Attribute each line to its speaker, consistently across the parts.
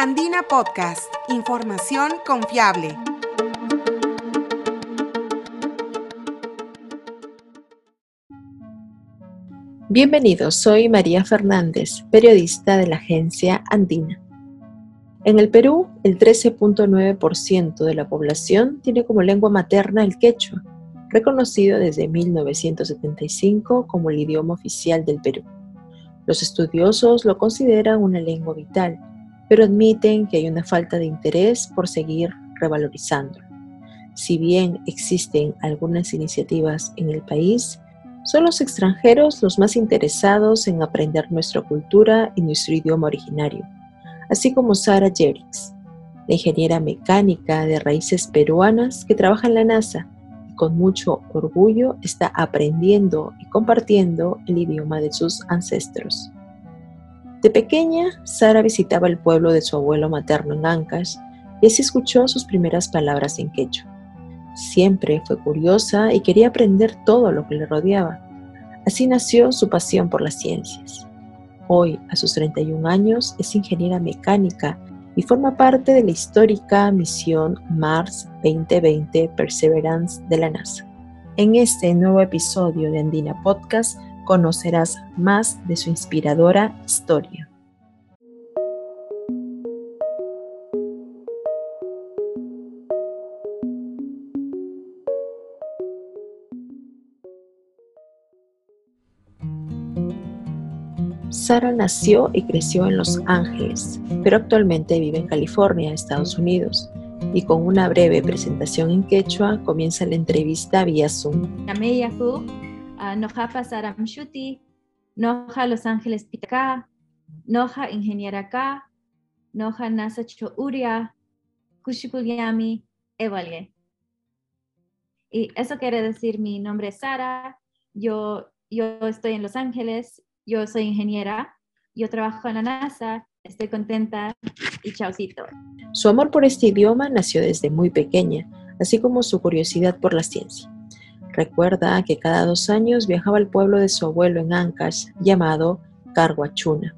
Speaker 1: Andina Podcast, información confiable.
Speaker 2: Bienvenidos, soy María Fernández, periodista de la agencia Andina. En el Perú, el 13.9% de la población tiene como lengua materna el quechua, reconocido desde 1975 como el idioma oficial del Perú. Los estudiosos lo consideran una lengua vital, pero admiten que hay una falta de interés por seguir revalorizándolo. Si bien existen algunas iniciativas en el país, son los extranjeros los más interesados en aprender nuestra cultura y nuestro idioma originario, así como Sara Jerix, la ingeniera mecánica de raíces peruanas que trabaja en la NASA y con mucho orgullo está aprendiendo y compartiendo el idioma de sus ancestros. De pequeña, Sara visitaba el pueblo de su abuelo materno en Ancash y así escuchó sus primeras palabras en quechua. Siempre fue curiosa y quería aprender todo lo que le rodeaba. Así nació su pasión por las ciencias. Hoy, a sus 31 años, es ingeniera mecánica y forma parte de la histórica misión Mars 2020 Perseverance de la NASA. En este nuevo episodio de Andina Podcast conocerás más de su inspiradora historia. Sara nació y creció en Los Ángeles, pero actualmente vive en California, Estados Unidos. Y con una breve presentación en quechua comienza la entrevista vía Zoom.
Speaker 3: Noja Sara Mshuti, Noja Los Ángeles Pitacá, Noja Ingeniera K, Noja Nasa Uria, Kushikulyami, Evalie. Y eso quiere decir mi nombre es Sara, yo, yo estoy en Los Ángeles yo soy ingeniera, yo trabajo en la NASA, estoy contenta y chaucito.
Speaker 2: Su amor por este idioma nació desde muy pequeña, así como su curiosidad por la ciencia. Recuerda que cada dos años viajaba al pueblo de su abuelo en Ancash, llamado Carguachuna.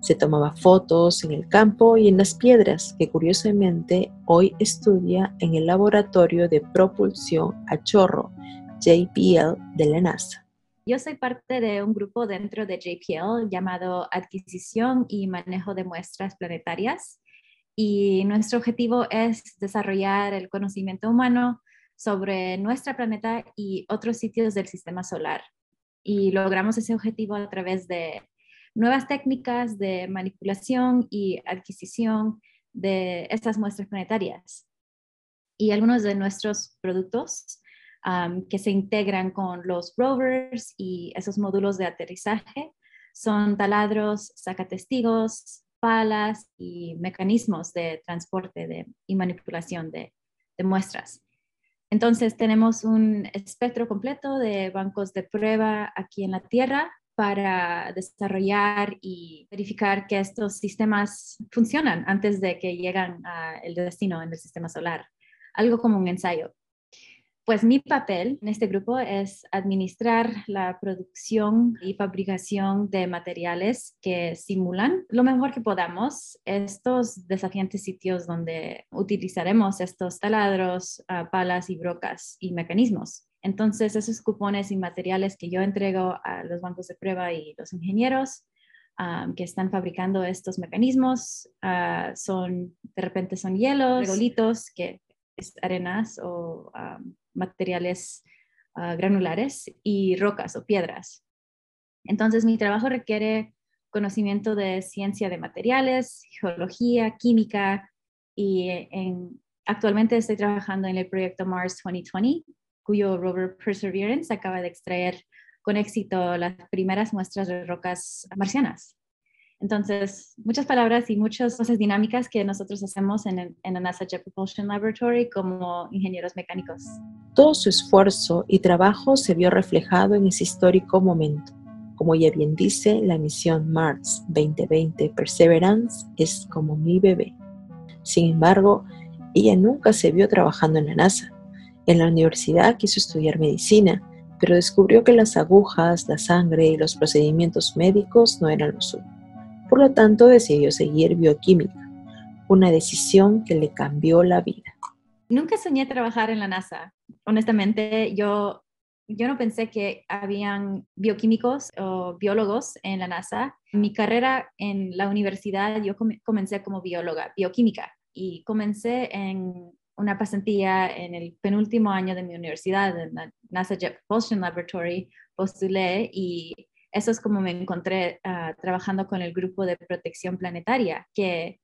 Speaker 2: Se tomaba fotos en el campo y en las piedras, que curiosamente hoy estudia en el Laboratorio de Propulsión a Chorro, JPL, de la NASA.
Speaker 3: Yo soy parte de un grupo dentro de JPL llamado Adquisición y Manejo de Muestras Planetarias y nuestro objetivo es desarrollar el conocimiento humano sobre nuestro planeta y otros sitios del sistema solar. Y logramos ese objetivo a través de nuevas técnicas de manipulación y adquisición de estas muestras planetarias. Y algunos de nuestros productos que se integran con los rovers y esos módulos de aterrizaje son taladros, sacatestigos, palas y mecanismos de transporte y manipulación de, de muestras. Entonces tenemos un espectro completo de bancos de prueba aquí en la Tierra para desarrollar y verificar que estos sistemas funcionan antes de que lleguen al destino en el sistema solar, algo como un ensayo. Pues mi papel en este grupo es administrar la producción y fabricación de materiales que simulan lo mejor que podamos estos desafiantes sitios donde utilizaremos estos taladros, ah, palas y brocas y mecanismos. Entonces, esos cupones y materiales que yo entrego a los bancos de prueba y los ingenieros ah, que están fabricando estos mecanismos ah, son, de repente son hielos, regolitos, que es arenas o materiales ah, granulares y rocas o piedras. Entonces, mi trabajo requiere conocimiento de ciencia de materiales, geología, química y en, actualmente estoy trabajando en el proyecto Mars 2020, cuyo rover Perseverance acaba de extraer con éxito las primeras muestras de rocas marcianas. Entonces, muchas palabras y muchas cosas dinámicas que nosotros hacemos en, el, en la NASA Jet Propulsion Laboratory como ingenieros mecánicos.
Speaker 2: Todo su esfuerzo y trabajo se vio reflejado en ese histórico momento. Como ella bien dice, la misión Mars 2020 Perseverance es como mi bebé. Sin embargo, ella nunca se vio trabajando en la NASA. En la universidad quiso estudiar medicina, pero descubrió que las agujas, la sangre y los procedimientos médicos no eran lo suyo. Por lo tanto, decidió seguir bioquímica. una decisión que le cambió la vida.
Speaker 3: Nunca soñé trabajar en la NASA. Honestamente, yo, yo no pensé que habían bioquímicos o biólogos en la NASA. Mi carrera en la universidad, yo comencé como bióloga, bioquímica, y comencé en una pasantía en el penúltimo año de mi universidad, en la NASA Jet Propulsion Laboratory, postulé y eso es como me encontré ah, trabajando con el grupo de protección planetaria, que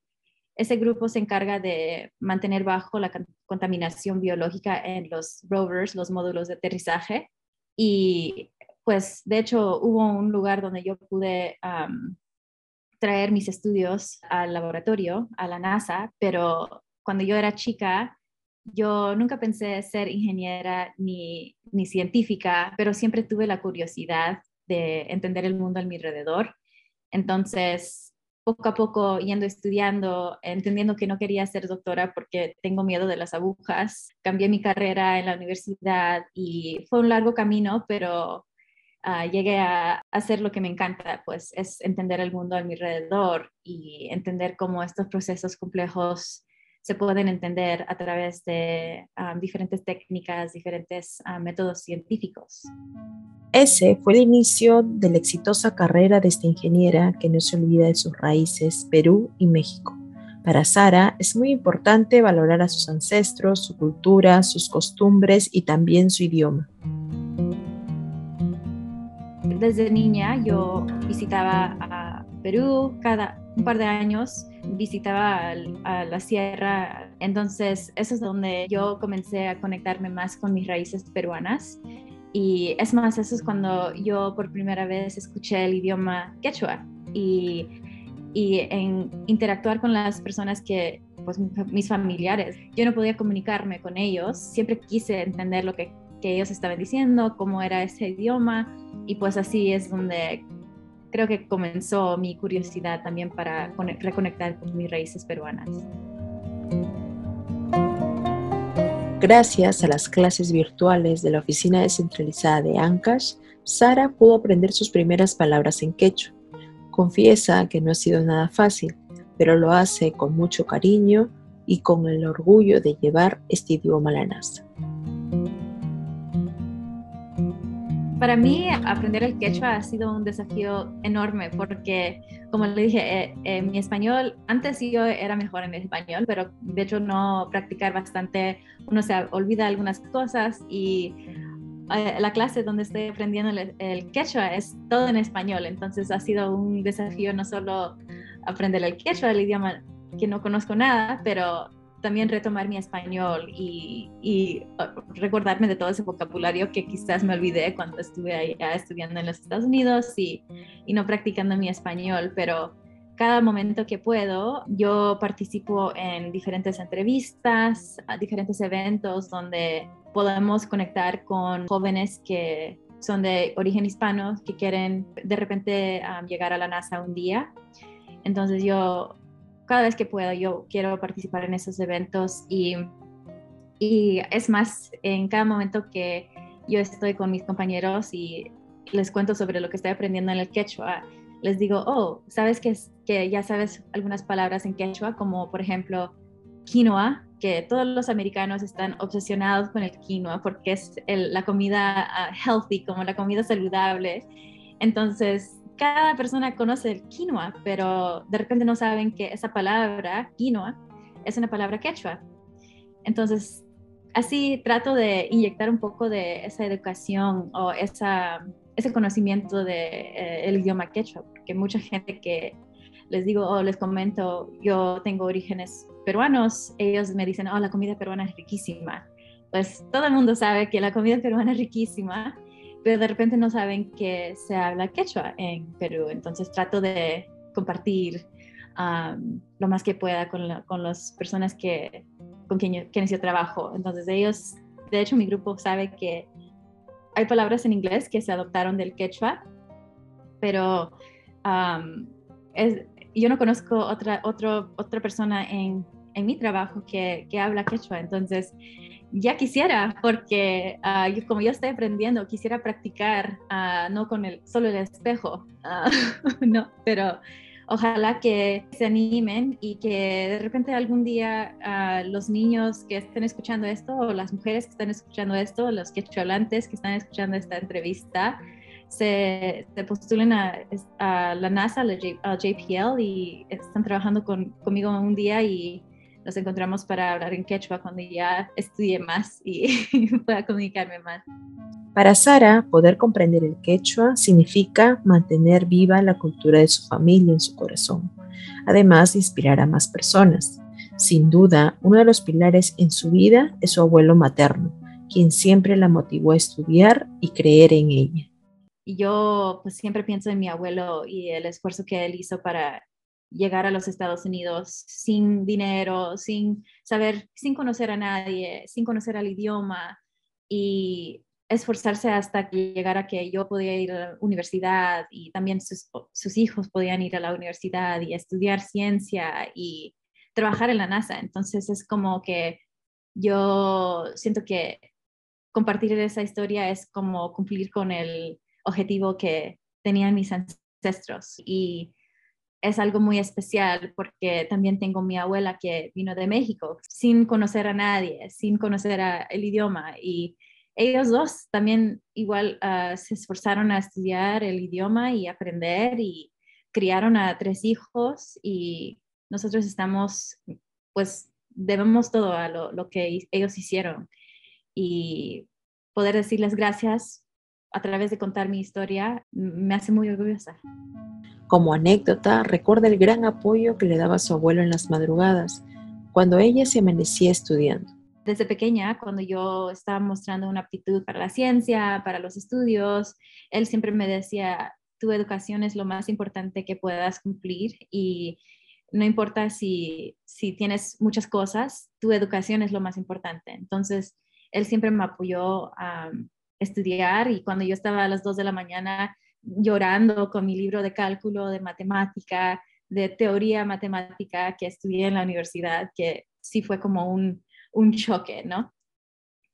Speaker 3: ese grupo se encarga de mantener bajo la contaminación biológica en los rovers, los módulos de aterrizaje. Y pues de hecho hubo un lugar donde yo pude traer mis estudios al laboratorio, a la NASA, pero cuando yo era chica, yo nunca pensé ser ingeniera ni, ni científica, pero siempre tuve la curiosidad de entender el mundo a mi alrededor. Entonces, poco a poco yendo estudiando, entendiendo que no quería ser doctora porque tengo miedo de las agujas, cambié mi carrera en la universidad y fue un largo camino, pero ah, llegué a hacer lo que me encanta, pues es entender el mundo a mi alrededor y entender cómo estos procesos complejos se pueden entender a través de ah, diferentes técnicas, diferentes ah, métodos científicos.
Speaker 2: Ese fue el inicio de la exitosa carrera de esta ingeniera que no se olvida de sus raíces, Perú y México. Para Sara es muy importante valorar a sus ancestros, su cultura, sus costumbres y también su idioma.
Speaker 3: Desde niña yo visitaba a Perú cada un par de años visitaba a la sierra, entonces eso es donde yo comencé a conectarme más con mis raíces peruanas. Y es más, eso es cuando yo por primera vez escuché el idioma quechua y, y en interactuar con las personas que, pues mis familiares, yo no podía comunicarme con ellos, siempre quise entender lo que, que ellos estaban diciendo, cómo era ese idioma. Y pues así es donde creo que comenzó mi curiosidad también para reconectar con mis raíces peruanas.
Speaker 2: Gracias a las clases virtuales de la oficina descentralizada de Ancash, Sara pudo aprender sus primeras palabras en quechua. Confiesa que no ha sido nada fácil, pero lo hace con mucho cariño y con el orgullo de llevar este idioma a la NASA.
Speaker 3: Para mí aprender el quechua ha sido un desafío enorme porque, como le dije, eh, eh, mi español, antes yo era mejor en español, pero de hecho no practicar bastante, uno se olvida algunas cosas y eh, la clase donde estoy aprendiendo el, el, quechua es todo en español, entonces ha sido un desafío no solo aprender el quechua, el idioma que no conozco nada, pero también retomar mi español y, uh, recordarme de todo ese vocabulario que quizás me olvidé cuando estuve allá estudiando en los Estados Unidos y, no practicando mi español, pero cada momento que puedo, yo participo en diferentes entrevistas, diferentes eventos donde podemos conectar con jóvenes que son de origen hispano, que quieren de repente um, llegar a la NASA un día. Entonces yo cada vez que puedo yo quiero participar en esos eventos y, y es más, en cada momento que yo estoy con mis compañeros y les cuento sobre lo que estoy aprendiendo en el quechua, les digo, oh, ¿sabes que, que ya sabes algunas palabras en quechua? Como por ejemplo, quinoa, que todos los americanos están obsesionados con el quinoa porque es la comida ah, healthy, como la comida saludable. Entonces, cada persona conoce el quinoa, pero de repente no saben que esa palabra, quinoa, es una palabra quechua. Entonces, así trato de inyectar un poco de esa educación o esa, ese conocimiento del de, eh, idioma quechua, porque mucha gente que les digo o les comento, yo tengo orígenes peruanos, ellos me dicen, oh, la comida peruana es riquísima. Pues todo el mundo sabe que la comida peruana es riquísima, pero de repente no saben que se habla quechua en Perú. Entonces trato de compartir lo más que pueda con, con las personas que, con quien quienes yo trabajo. Entonces ellos, de hecho mi grupo sabe que hay palabras en inglés que se adoptaron del quechua, pero yo no conozco otra, otro, otra persona en, en mi trabajo que, que habla quechua. Entonces ya quisiera, porque ah, como yo estoy aprendiendo, quisiera practicar, ah, no con el, solo el espejo, ah, no, pero ojalá que se animen y que de repente algún día uh, los niños que estén escuchando esto o las mujeres que están escuchando esto, los quecholantes que están escuchando esta entrevista, se, postulen a, la NASA, a JPL y están trabajando conmigo un día y nos encontramos para hablar en quechua cuando ya estudie más y pueda comunicarme más.
Speaker 2: Para Sara, poder comprender el quechua significa mantener viva la cultura de su familia en su corazón, además de inspirar a más personas. Sin duda, uno de los pilares en su vida es su abuelo materno, quien siempre la motivó a estudiar y creer en ella.
Speaker 3: Y yo pues siempre pienso en mi abuelo y el esfuerzo que él hizo para llegar a los Estados Unidos sin dinero, sin saber, sin conocer a nadie, sin conocer el idioma y esforzarse hasta que llegara que yo podía ir a la universidad y también sus, hijos podían ir a la universidad y estudiar ciencia y trabajar en la NASA. Entonces es como que yo siento que compartir esa historia es como cumplir con el objetivo que tenían mis ancestros y es algo muy especial porque también tengo mi abuela que vino de México sin conocer a nadie, sin conocer el idioma. Y ellos dos también igual ah, se esforzaron a estudiar el idioma y aprender y criaron a tres hijos y nosotros estamos, pues debemos todo a lo que ellos hicieron. Y poder decirles gracias a través de contar mi historia me hace muy orgullosa.
Speaker 2: Como anécdota, recuerda el gran apoyo que le daba su abuelo en las madrugadas, cuando ella se amanecía estudiando
Speaker 3: desde pequeña, cuando yo estaba mostrando una aptitud para la ciencia, para los estudios, él siempre me decía, tu educación es lo más importante que puedas cumplir y no importa si, si tienes muchas cosas, tu educación es lo más importante. Entonces, él siempre me apoyó a estudiar y cuando yo estaba a las 2 de la mañana llorando con mi libro de cálculo, de matemática, de teoría matemática que estudié en la universidad, que sí fue como un, un choque, ¿no?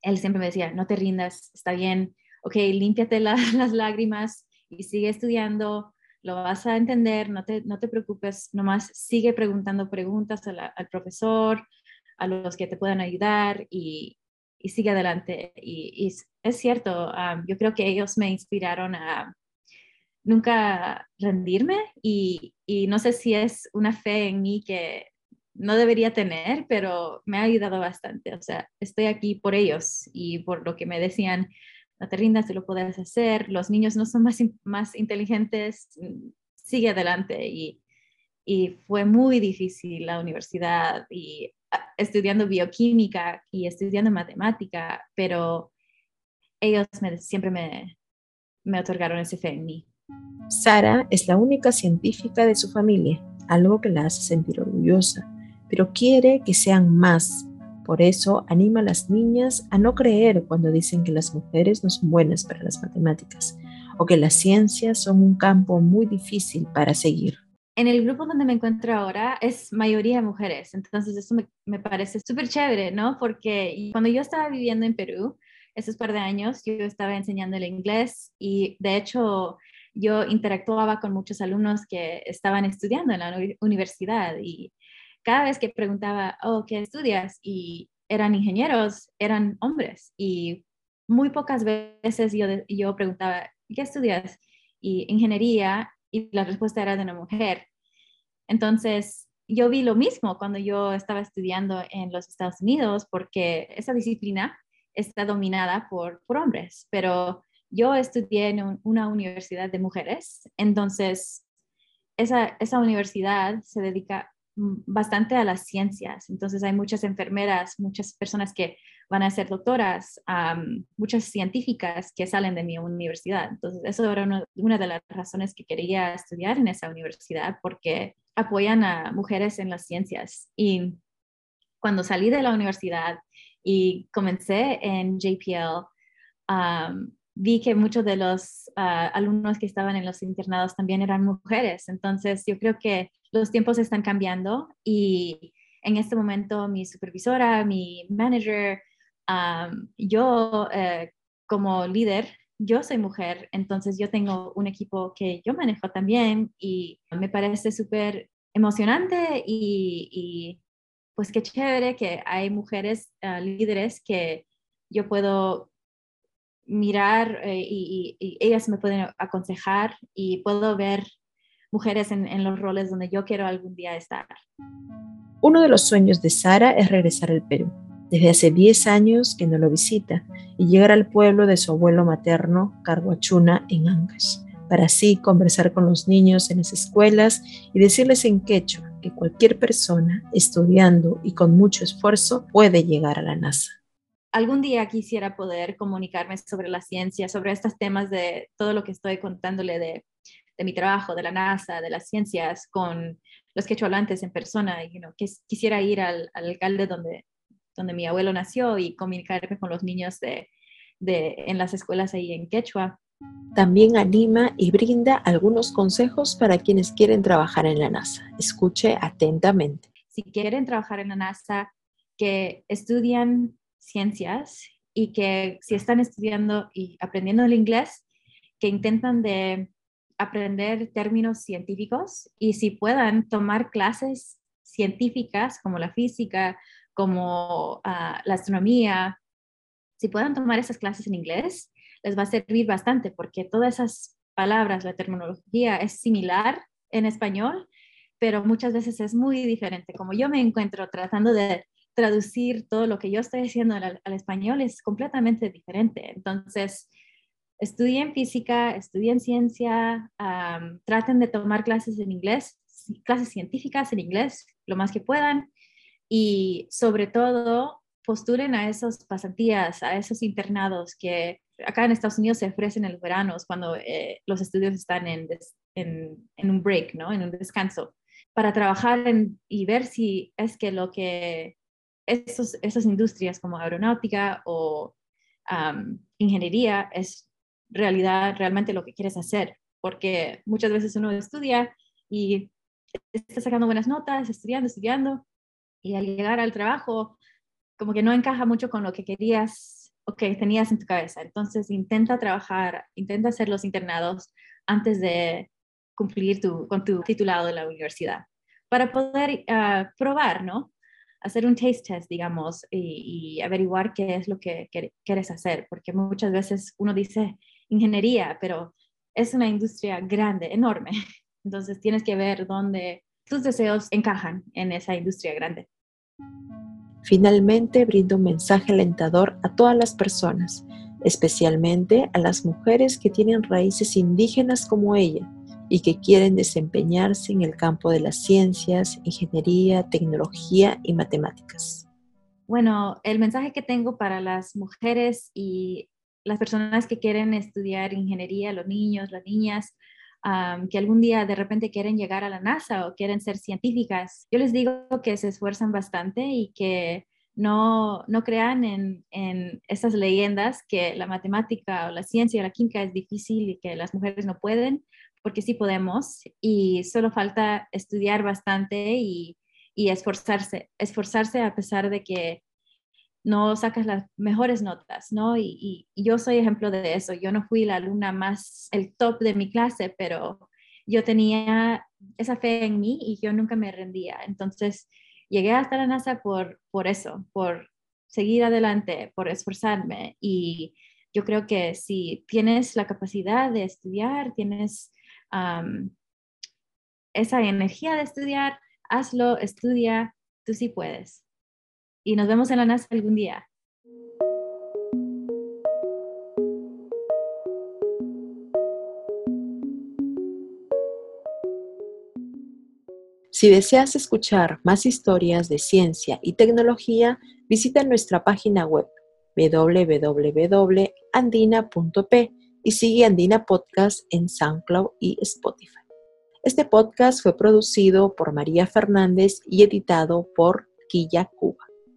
Speaker 3: Él siempre me decía, no te rindas, está bien, ok, límpiate las lágrimas y sigue estudiando, lo vas a entender, no te, no te preocupes, nomás sigue preguntando preguntas al profesor, a los que te puedan ayudar y, y sigue adelante. Y, es cierto, yo creo que ellos me inspiraron a nunca rendirme y, y, no sé si es una fe en mí que no debería tener, pero me ha ayudado bastante. O sea, estoy aquí por ellos y por lo que me decían, no te rindas, tú lo puedes hacer, los niños no son más, más inteligentes, sigue adelante. Y, y fue muy difícil la universidad y estudiando bioquímica y estudiando matemática, pero ellos me, siempre me, me otorgaron ese fe en mí.
Speaker 2: Sara es la única científica de su familia, algo que la hace sentir orgullosa pero quiere que sean más. Por eso anima a las niñas a no creer cuando dicen que las mujeres no son buenas para las matemáticas o que las ciencias son un campo muy difícil para seguir.
Speaker 3: En el grupo donde me encuentro ahora es mayoría mujeres, entonces eso me, parece súper chévere, ¿no? Porque cuando yo estaba viviendo en Perú, esos par de años, yo estaba enseñando el inglés y de hecho yo interactuaba con muchos alumnos que estaban estudiando en la universidad y cada vez que preguntaba, oh, ¿qué estudias? Y eran ingenieros, eran hombres. Y muy pocas veces yo, yo preguntaba, ¿qué estudias? Y ingeniería, y la respuesta era de una mujer. Entonces, yo vi lo mismo cuando yo estaba estudiando en los Estados Unidos, porque esa disciplina está dominada por, por hombres, pero yo estudié en una universidad de mujeres, entonces esa, esa universidad se dedica Mm, bastante a las ciencias. Entonces hay muchas enfermeras, muchas personas que van a ser doctoras, muchas científicas que salen de mi universidad. Entonces eso era una, de las razones que quería estudiar en esa universidad porque apoyan a mujeres en las ciencias. Y cuando salí de la universidad y comencé en JPL, vi que muchos de los ah, alumnos que estaban en los internados también eran mujeres. Entonces, yo creo que los tiempos están cambiando y en este momento mi supervisora, mi manager, yo eh, como líder yo soy mujer, entonces yo tengo un equipo que yo manejo también y me parece súper emocionante y, pues qué chévere que hay mujeres ah, líderes que yo puedo mirar eh, y, ellas me pueden aconsejar y puedo ver mujeres en, los roles donde yo quiero algún día estar.
Speaker 2: Uno de los sueños de Sara es regresar al Perú. Desde hace 10 años que no lo visita y llegar al pueblo de su abuelo materno, Carguachuna, en Ancash, para así conversar con los niños en las escuelas y decirles en quechua que cualquier persona estudiando y con mucho esfuerzo puede llegar a la NASA
Speaker 3: algún día quisiera poder comunicarme sobre la ciencia, sobre estos temas de todo lo que estoy contándole de, mi trabajo, de la NASA, de las ciencias, con los quecholantes en persona. You know, quisiera ir al, alcalde donde, donde mi abuelo nació y comunicarme con los niños de, de, en las escuelas ahí en Quechua.
Speaker 2: También anima y brinda algunos consejos para quienes quieren trabajar en la NASA. Escuche atentamente.
Speaker 3: Si quieren trabajar en la NASA, que estudian ciencias y que si están estudiando y aprendiendo el inglés, que intentan de aprender términos científicos y si puedan tomar clases científicas como la física, como ah, la astronomía, si puedan tomar esas clases en inglés, les va a servir bastante porque todas esas palabras, la terminología es similar en español, pero muchas veces es muy diferente. Como yo me encuentro tratando de traducir todo lo que yo estoy haciendo al, español es completamente diferente. Entonces, estudien física, estudien ciencia, traten de tomar clases en inglés, clases científicas en inglés, lo más que puedan, y sobre todo postulen a esos pasantías, a esos internados que acá en Estados Unidos se ofrecen en los veranos cuando eh, los estudios están en, en, un break, ¿no? en un descanso, para trabajar y ver si es que lo que esos, esas industrias como aeronáutica o ingeniería es realidad, realmente lo que quieres hacer, porque muchas veces uno estudia y está sacando buenas notas, estudiando, estudiando, y al llegar al trabajo, como que no encaja mucho con lo que querías o que tenías en tu cabeza. Entonces, intenta trabajar, intenta hacer los internados antes de cumplir tu, con tu titulado de la universidad, para poder ah, probar, ¿no? hacer un taste test, digamos, y, averiguar qué es lo que quieres hacer, porque muchas veces uno dice ingeniería, pero es una industria grande, enorme. Entonces tienes que ver dónde tus deseos encajan en esa industria grande.
Speaker 2: Finalmente, brindo un mensaje alentador a todas las personas, especialmente a las mujeres que tienen raíces indígenas como ella y que quieren desempeñarse en el campo de las ciencias, ingeniería, tecnología y matemáticas.
Speaker 3: Bueno, el mensaje que tengo para las mujeres y las personas que quieren estudiar ingeniería, los niños, las niñas, que algún día de repente quieren llegar a la NASA o quieren ser científicas, yo les digo que se esfuerzan bastante y que no, no crean en, en esas leyendas que la matemática o la ciencia o la química es difícil y que las mujeres no pueden porque sí podemos y solo falta estudiar bastante y, esforzarse, esforzarse a pesar de que no sacas las mejores notas, ¿no? Y, yo soy ejemplo de eso. Yo no fui la alumna más, el top de mi clase, pero yo tenía esa fe en mí y yo nunca me rendía. Entonces, llegué hasta la NASA por, por eso, por seguir adelante, por esforzarme. Y yo creo que si tienes la capacidad de estudiar, tienes esa energía de estudiar, hazlo, estudia, tú sí puedes. Y nos vemos en la NASA algún día.
Speaker 2: Si deseas escuchar más historias de ciencia y tecnología, visita nuestra página web www.andina.p y sigue Andina Podcast en SoundCloud y Spotify. Este podcast fue producido por María Fernández y editado por Quilla Cuba.